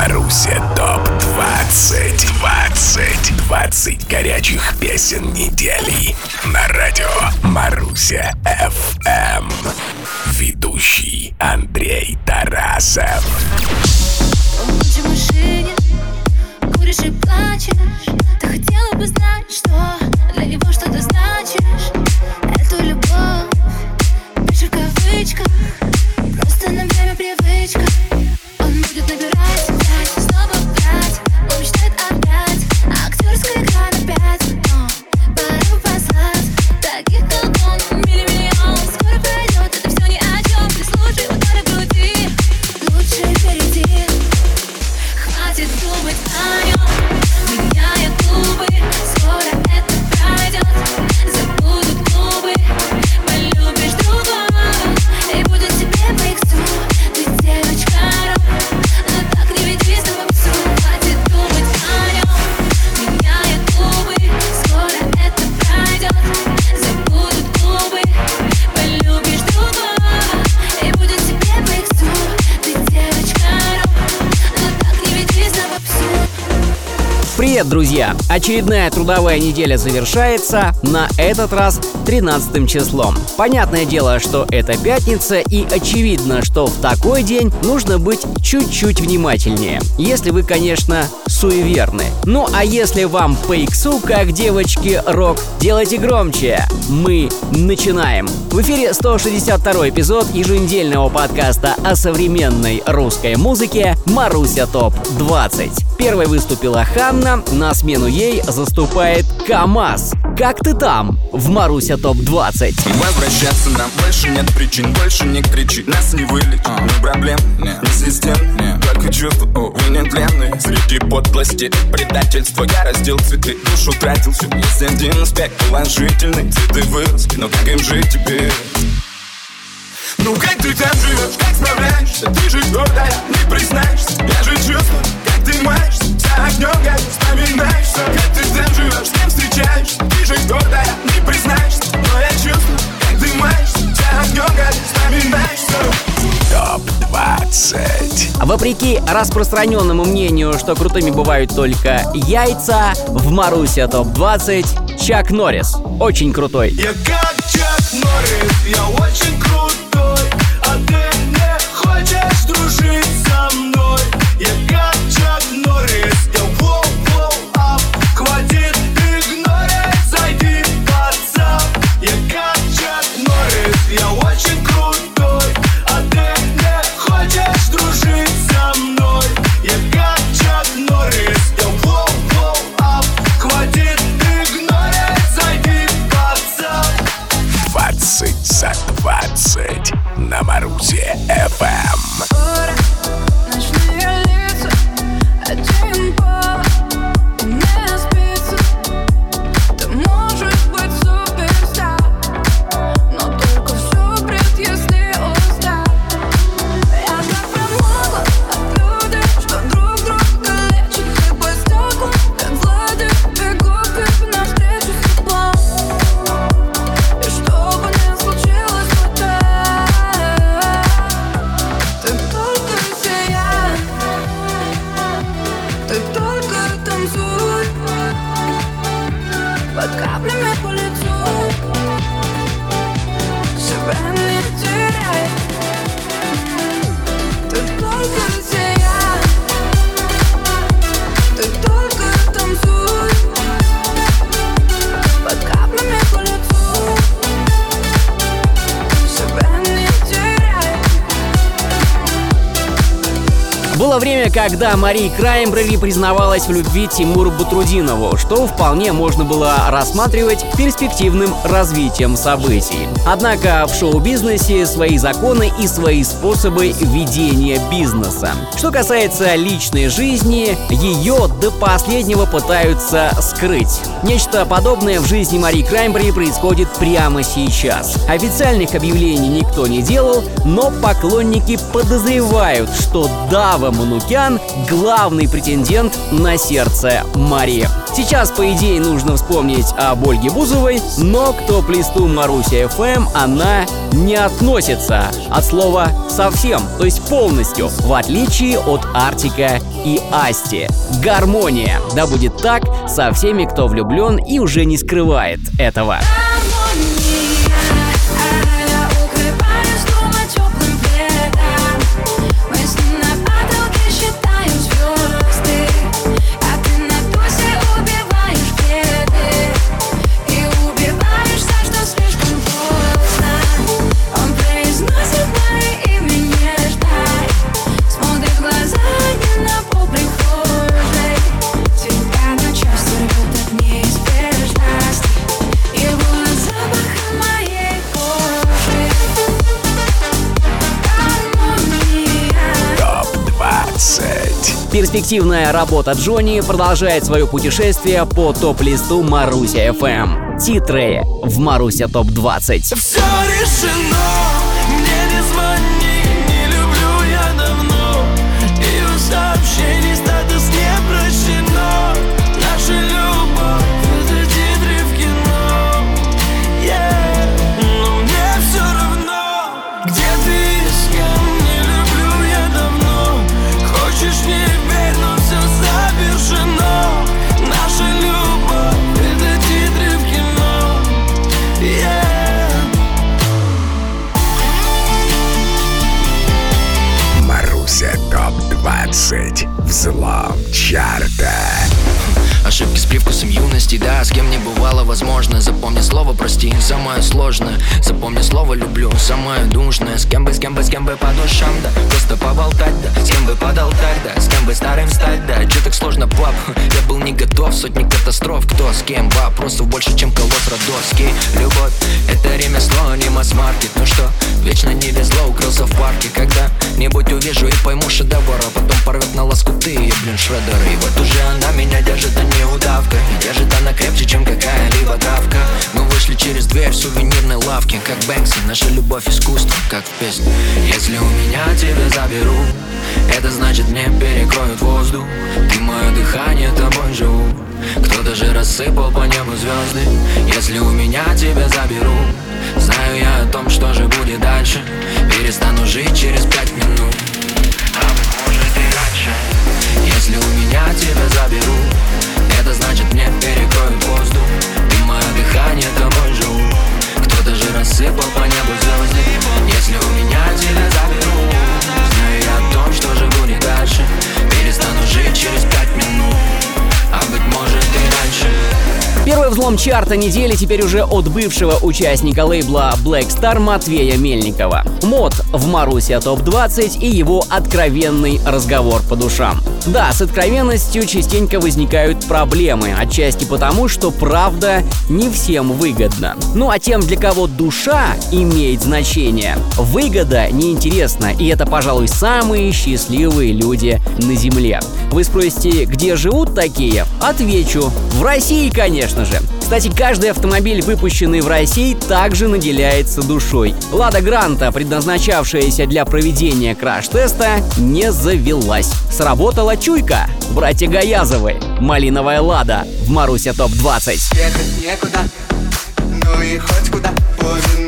Маруся ТОП 20 20 20 горячих песен недели. На радио Маруся ФМ Ведущий Андрей Тарасов. В машине куришь и плачешь. Ты хотела бы знать, что для него друзья! Очередная трудовая неделя завершается, на этот раз 13 числом. Понятное дело, что это пятница, и очевидно, что в такой день нужно быть чуть-чуть внимательнее. Если вы, конечно, суеверны. Ну а если вам по иксу, как девочки рок, делайте громче. Мы начинаем. В эфире 162 эпизод еженедельного подкаста о современной русской музыке «Маруся ТОП 20». Первой выступила Ханна, на смену ей заступает КамАЗ. Как ты там? В Маруся ТОП 20? Возвращаться нам больше нет причин Больше не кричи, нас не вылечит Ни проблем, ни систем Только чувства, увы, нетленные. Среди подлости, предательства Я раздел цветы, душу тратил Все есть один аспект положительный Цветы выросли, но как им жить теперь? Ну как ты там живешь, как справляешься? Ты же твердая, не признаешься. Я же чувствую, как ты маешься огнем, как вспоминаешься Как ты там живешь, с кем встречаешься Ты же твердая, не признаешься Но я чувствую, как ты маешься огнем, как вспоминаешься ТОП 20 Вопреки распространенному мнению, что крутыми бывают только яйца, в Маруся ТОП 20 Чак Норрис. Очень крутой. Я как Чак Норрис, я очень крутой когда Мария Краймбрери признавалась в любви Тимуру Батрудинову, что вполне можно было рассматривать перспективным развитием событий. Однако в шоу-бизнесе свои законы и свои способы ведения бизнеса. Что касается личной жизни, ее до последнего пытаются скрыть. Нечто подобное в жизни Марии Краймбрери происходит прямо сейчас. Официальных объявлений никто не делал, но поклонники подозревают, что да, во Манукян – главный претендент на сердце Марии. Сейчас, по идее, нужно вспомнить об Ольге Бузовой, но к топ-листу Маруся FM она не относится от слова совсем, то есть полностью, в отличие от Артика и Асти. Гармония, да будет так со всеми, кто влюблен и уже не скрывает этого. Перспективная работа Джонни продолжает свое путешествие по топ-листу Маруся FM. Титры в Маруся ТОП-20. Все решено! Вопросов больше, чем колосс родовский Любовь, это ремесло, не масс-маркет. Ну что, вечно не везло, укрылся в парке. Когда-нибудь увижу и пойму шедевр А потом порвет на лоскуты, я, блин, шредер И вот уже она меня держит, а не удавка. И держит она крепче, чем какая-либо травка. Мы вышли через дверь в сувенирной лавке Как Бэнкси, наша любовь искусство, как в песне Если у меня тебя заберу Это значит мне перекроют воздух. Ты мое дыхание, тобой живу Кто-то же рассыпал по небу звезды Если у меня тебя заберу. Знаю я о том, что же будет дальше Перестану жить через пять минут. А может и раньше Если у меня тебя заберу. Это значит мне перекроют воздух Ты мое дыхание, тобой живу Кто-то же рассыпал по небу звезды Если у меня тебя заберу Взлом чарта недели теперь уже от бывшего участника лейбла Black Star Матвея Мельникова. Мод в Маруся ТОП-20 и его откровенный разговор по душам. Да, с откровенностью частенько возникают проблемы, отчасти потому, что правда не всем выгодна. Ну а тем, для кого душа имеет значение, выгода неинтересна, и это, пожалуй, самые счастливые люди на Земле. Вы спросите, где живут такие? Отвечу, в России, конечно же. Кстати, каждый автомобиль, выпущенный в России, также наделяется душой. Лада Гранта, предназначавшаяся для проведения краш-теста, не завелась. Сработала чуйка. Братья Гаязовы. Малиновая Лада в Маруся ТОП-20. Ехать некуда, ну и хоть куда. Будем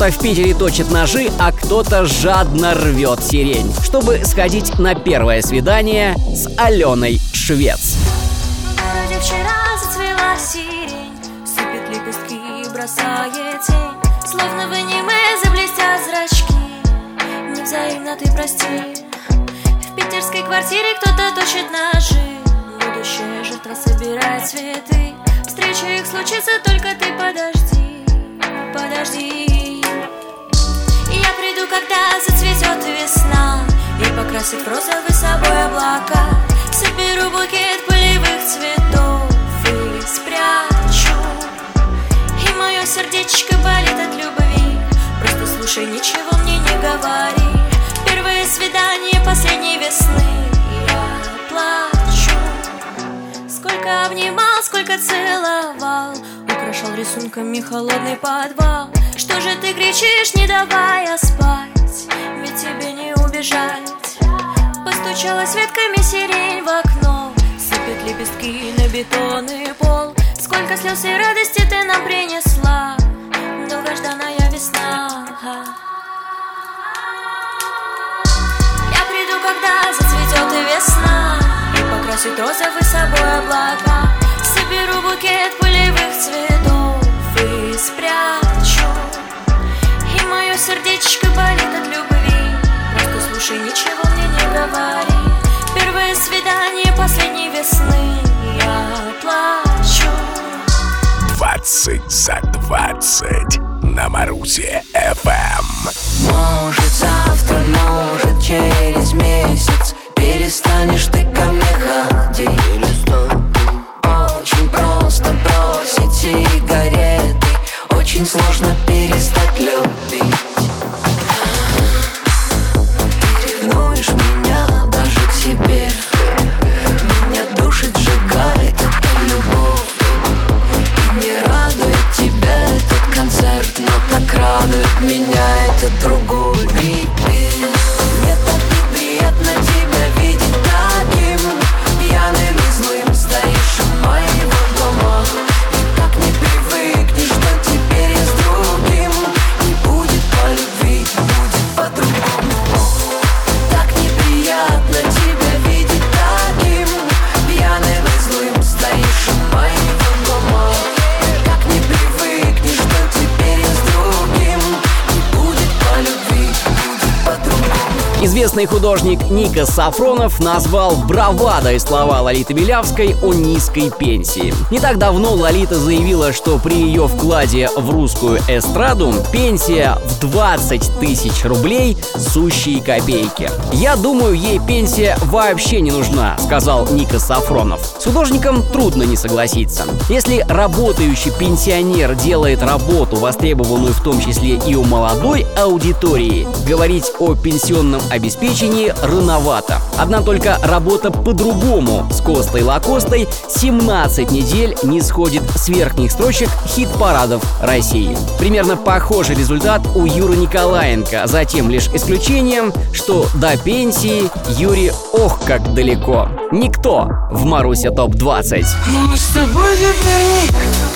Кто-то в Питере точит ножи, а кто-то жадно рвет сирень, чтобы сходить на первое свидание с Аленой Швец. Вчера зацвела сирень Сыпет лепестки, бросает тень. Словно в аниме заблестят зрачки. Невзаимно ты прости. В Питер кондитерской квартире кто-то точит ножи. Будущая жертва собирает цветы. Встреча их случится, только ты подожди. Подожди когда зацветет весна И покрасит розовый собой облака. Соберу букет полевых цветов И спрячу. И мое сердечко болит от любви. Просто слушай, ничего мне не говори. Первое свидание последней весны. Я плачу. Сколько обнимал, сколько целовал. Украшал рисунками холодный подвал Что же ты кричишь, не давая спать? Ведь тебе не убежать. Постучалась ветками сирень в окно. Сыпет лепестки на бетонный пол. Сколько слез и радости ты нам принесла. Долгожданная весна. Я приду, когда зацветет и весна. И покрасит розовый собой облака. Соберу букет полевых цветов И спрячу сердечко болит от любви. Просто слушай, ничего мне не говори. Первое свидание последней весны. Я плачу. 20 за 20 на Марусе ФМ. Может завтра, может через месяц Перестанешь ты Известный художник Ника Сафронов назвал бравадой слова Лолиты Белявской о низкой пенсии. Не так давно Лолита заявила, что при ее вкладе в русскую эстраду пенсия в 20 тысяч рублей – сущие копейки. «Я думаю, ей пенсия вообще не нужна», – сказал Ника Сафронов. С художником трудно не согласиться. Если работающий пенсионер делает работу, востребованную в том числе и у молодой аудитории, говорить о пенсионном обеспечении рановато. Одна только работа по-другому с Костой Лакостой 17 недель не сходит с верхних строчек хит-парадов России. Примерно похожий результат у Юры Николаенко, за тем лишь исключением, что до пенсии Юрий ох как далеко. Никто в Маруся ТОП-20. Но мы с тобой теперь никто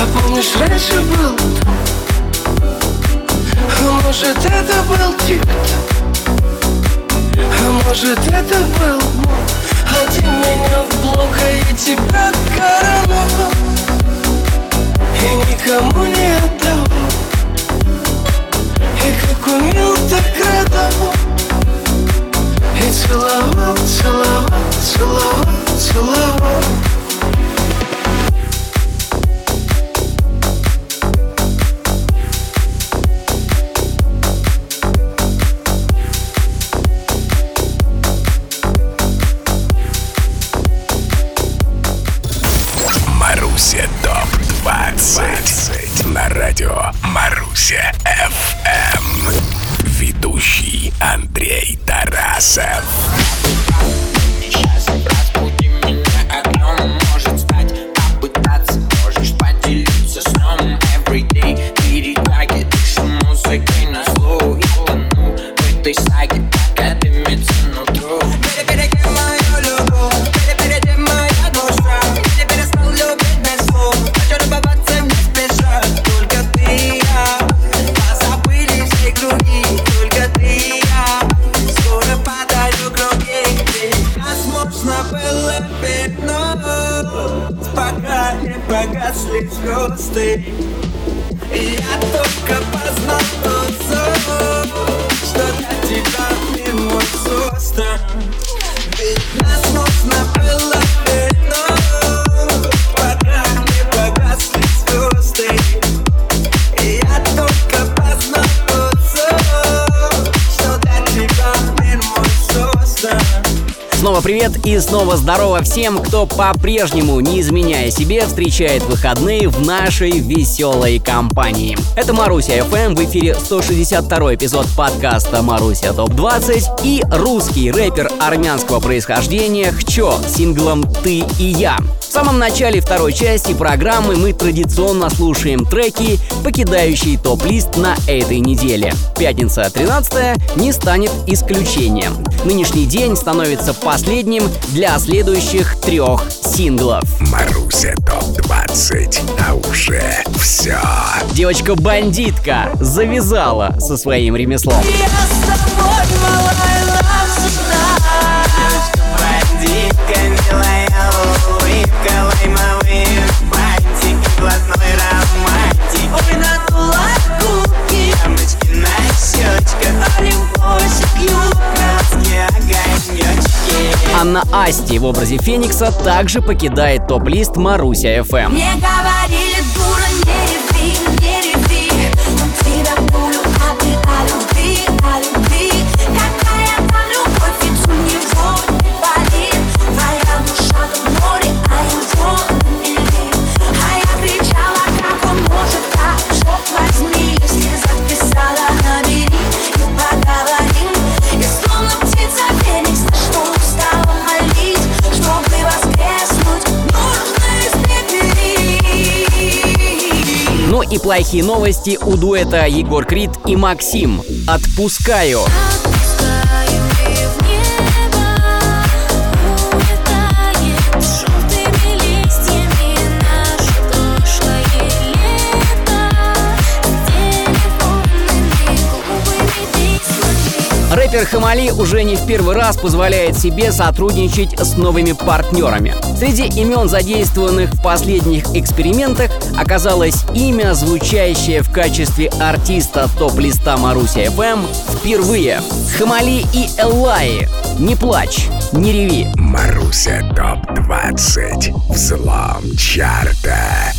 А помнишь, раньше был может, это был тик-то А может, это был Один меня в блок, а я тебя короновал И никому не отдавал. И как умел, так радовал И целовал, целовал, целовал, целовал пятно Пока не погасли звезды. И я только познал тот сон Что для тебя ты мой просто Ведь нас нужно было Снова привет и снова здорово всем, кто по-прежнему, не изменяя себе, встречает выходные в нашей веселой компании. Это Маруся FM, в эфире 162 эпизод подкаста Маруся ТОП 20 и русский рэпер армянского происхождения Хчо с синглом «Ты и я». В самом начале второй части программы мы традиционно слушаем треки, покидающие топ-лист на этой неделе. Пятница 13 не станет исключением. Нынешний день становится последним для следующих трех синглов. Маруся ТОП-20, а уже все. Девочка-бандитка завязала со своим ремеслом. Я с тобой, малая, Анна Асти в образе Феникса также покидает топ-лист Маруся FM. Мне говорили, и плохие новости у дуэта Егор Крид и Максим. Отпускаю. Рэпер Хамали уже не в первый раз позволяет себе сотрудничать с новыми партнерами. Среди имен, задействованных в последних экспериментах, оказалось имя, звучащее в качестве артиста топ-листа Маруся FM впервые. Хамали и Эллаи. Не плачь, не реви. Маруся ТОП-20, взлом чарта.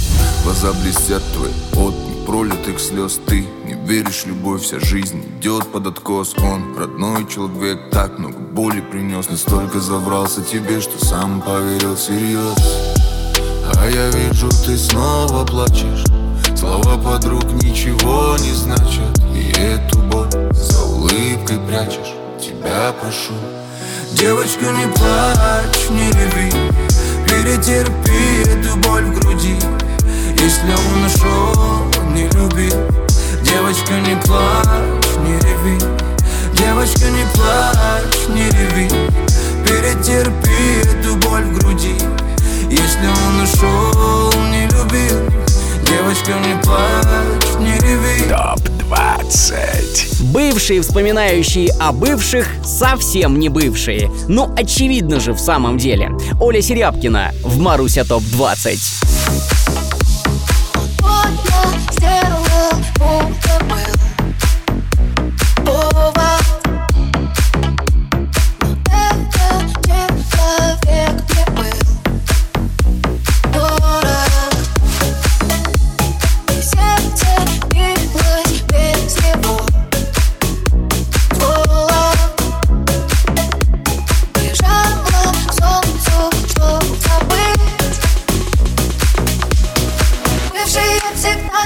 Глаза блестят твои от непролитых слез Ты не веришь, любовь, вся жизнь идет под откос Он родной человек, так много боли принес Настолько заврался тебе, что сам поверил всерьез А я вижу, ты снова плачешь. Слова подруг ничего не значат. И эту боль за улыбкой прячешь. Тебя прошу Девочка, не плачь, не реви. Перетерпи эту боль в груди. Если он ушел, не люби. Девочка, не плачь, не реви. Девочка, не плачь, ушел, не люби Девочка, не плачь, не реви ТОП-20. Бывшие, вспоминающие о бывших, совсем не бывшие. Ну, очевидно же в самом деле. Оля Серябкина в Маруся ТОП-20.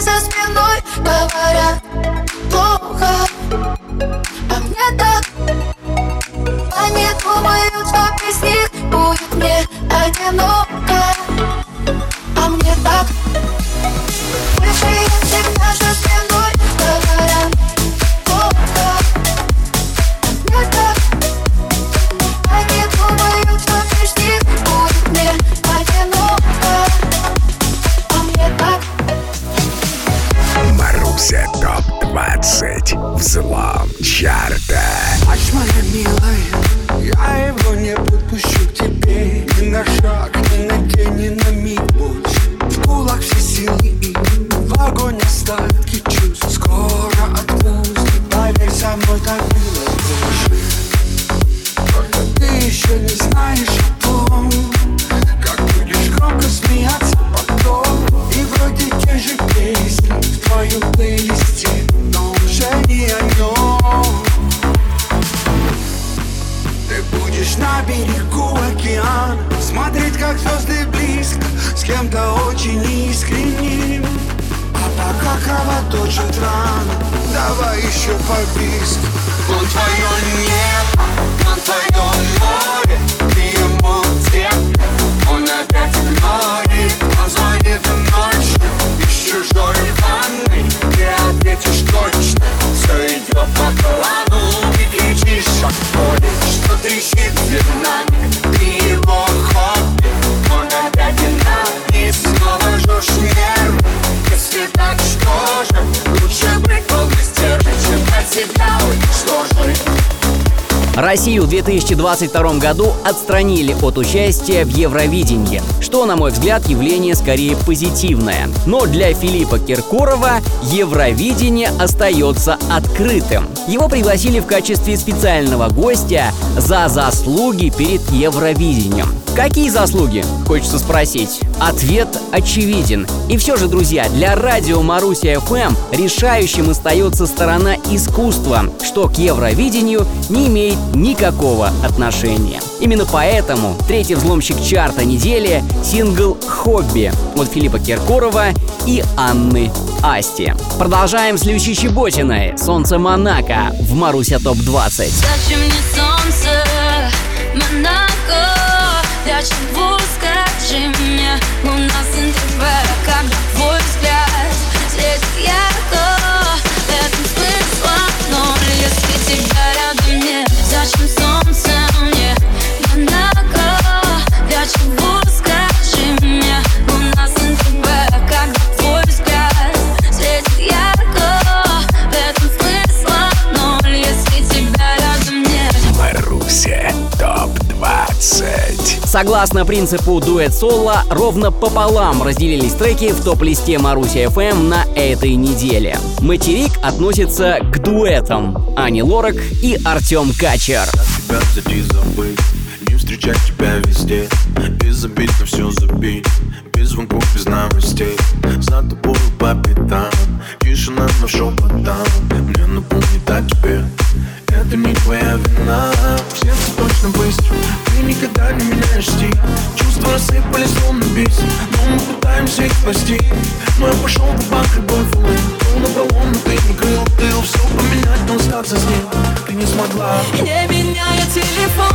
За спиной говорят плохо А мне так. Они думают, что без них будет мне одиноко А мне так. Бывшие volta еще побиск Он твое небо, он Россию в 2022 году отстранили от участия в Евровидении, что, на мой взгляд, явление скорее позитивное. Но для Филиппа Киркорова Евровидение остается открытым. Его пригласили в качестве специального гостя за заслуги перед Евровидением. Какие заслуги? Хочется спросить. Ответ очевиден. И все же, друзья, для радио Маруся ФМ решающим остается сторона искусства, что к Евровидению не имеет никакого отношения. Именно поэтому третий взломщик чарта недели — сингл «Хобби» от Филиппа Киркорова и Анны Асти. Продолжаем с Люси Чеботиной «Солнце Монако» в Маруся ТОП-20. Зачем мне солнце, Монако? Для чего, скажи мне, луна с НТВ Когда твой взгляд светит ярко тебя рядом нет Зачем солнце мне, Монако? Для чего, Согласно принципу дуэт-соло, ровно пополам разделились треки в топ-листе Маруся FM на этой неделе. Материк относится к дуэтам. Ани Лорак и Артем Качер. встречать тебя везде. Без обид на все забить Без звонков, без новостей. За тобой по пятам. Тишина, но шепотом рассыпались словно бис Но мы пытаемся их спасти. Но я пошел табак, любовь, улыб Был на баллон, но ты не крыл Ты все поменять, но остаться с ним Ты не смогла. Не меняя телефон,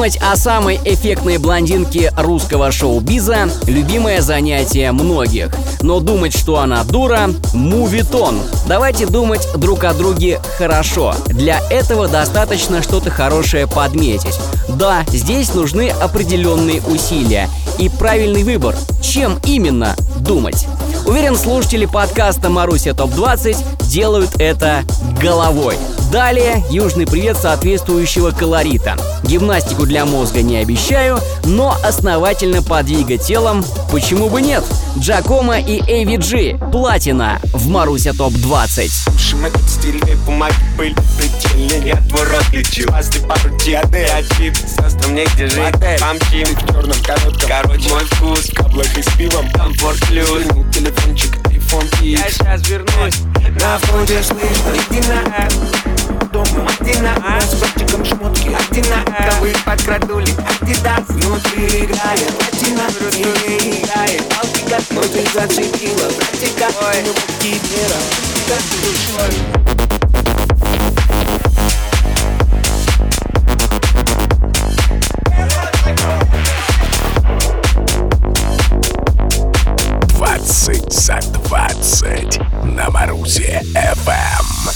Думать о самой эффектной блондинке русского шоу-биза – любимое занятие многих. Но думать, что она дура – мувитон. Давайте думать друг о друге хорошо. Для этого достаточно что-то хорошее подметить. Да, здесь нужны определенные усилия и правильный выбор. Чем именно думать? Уверен, слушатели подкаста «Маруся ТОП-20» делают это головой. Далее южный привет соответствующего колорита. Гимнастику для мозга не обещаю, но основательно подвигать телом почему бы нет? Джакома и AVG. Платина в Маруся ТОП-20. Общем, этот стильный бумаги были предельны Я твой рот лечу, после пару диады Один состав мне где жить, помчим В черном коротком, короче, мой вкус В каблах и с пивом, комфорт плюс телефончик, iPhone X. Я сейчас вернусь. На входе слышно, иди на Дома, иди на С братчиком шмотки, иди на Ковы подкрадули, Адидас Внутри играет, платина Не играет, палки как Но ты зацепила, братика Ну, Двадцать за двадцать на Марусе ФМ.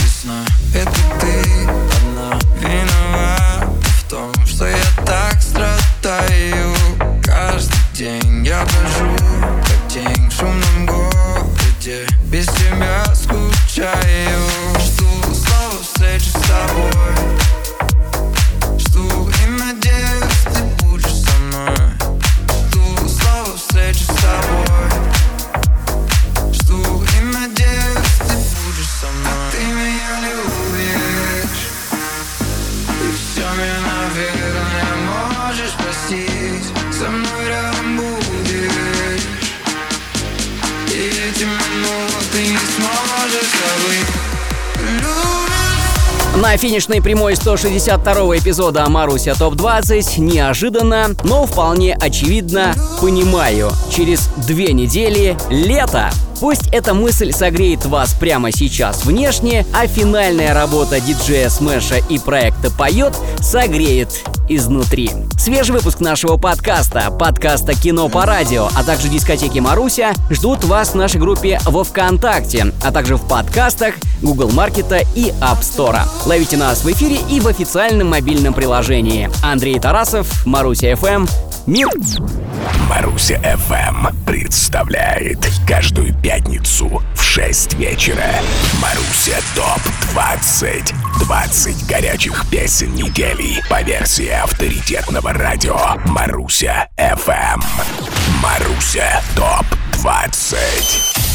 Весна, это ты Финишной прямой 162 эпизода Маруся ТОП-20 неожиданно, но вполне очевидно понимаю. Через две недели лето. Пусть эта мысль согреет вас прямо сейчас внешне, а финальная работа диджея Смэша и проекта «Поет» согреет изнутри. Свежий выпуск нашего подкаста, подкаста «Кино по радио», а также дискотеки Маруся ждут вас в нашей группе во Вконтакте, а также в подкастах Google Маркета и App Store. Ловите нас в эфире и в официальном мобильном приложении. Андрей Тарасов, Маруся ФМ. Мир! Маруся ФМ представляет каждую пятницу в 6 вечера Маруся ТОП 20 20 горячих песен недели по версии авторитетного радио Маруся ФМ Маруся. ТОП 20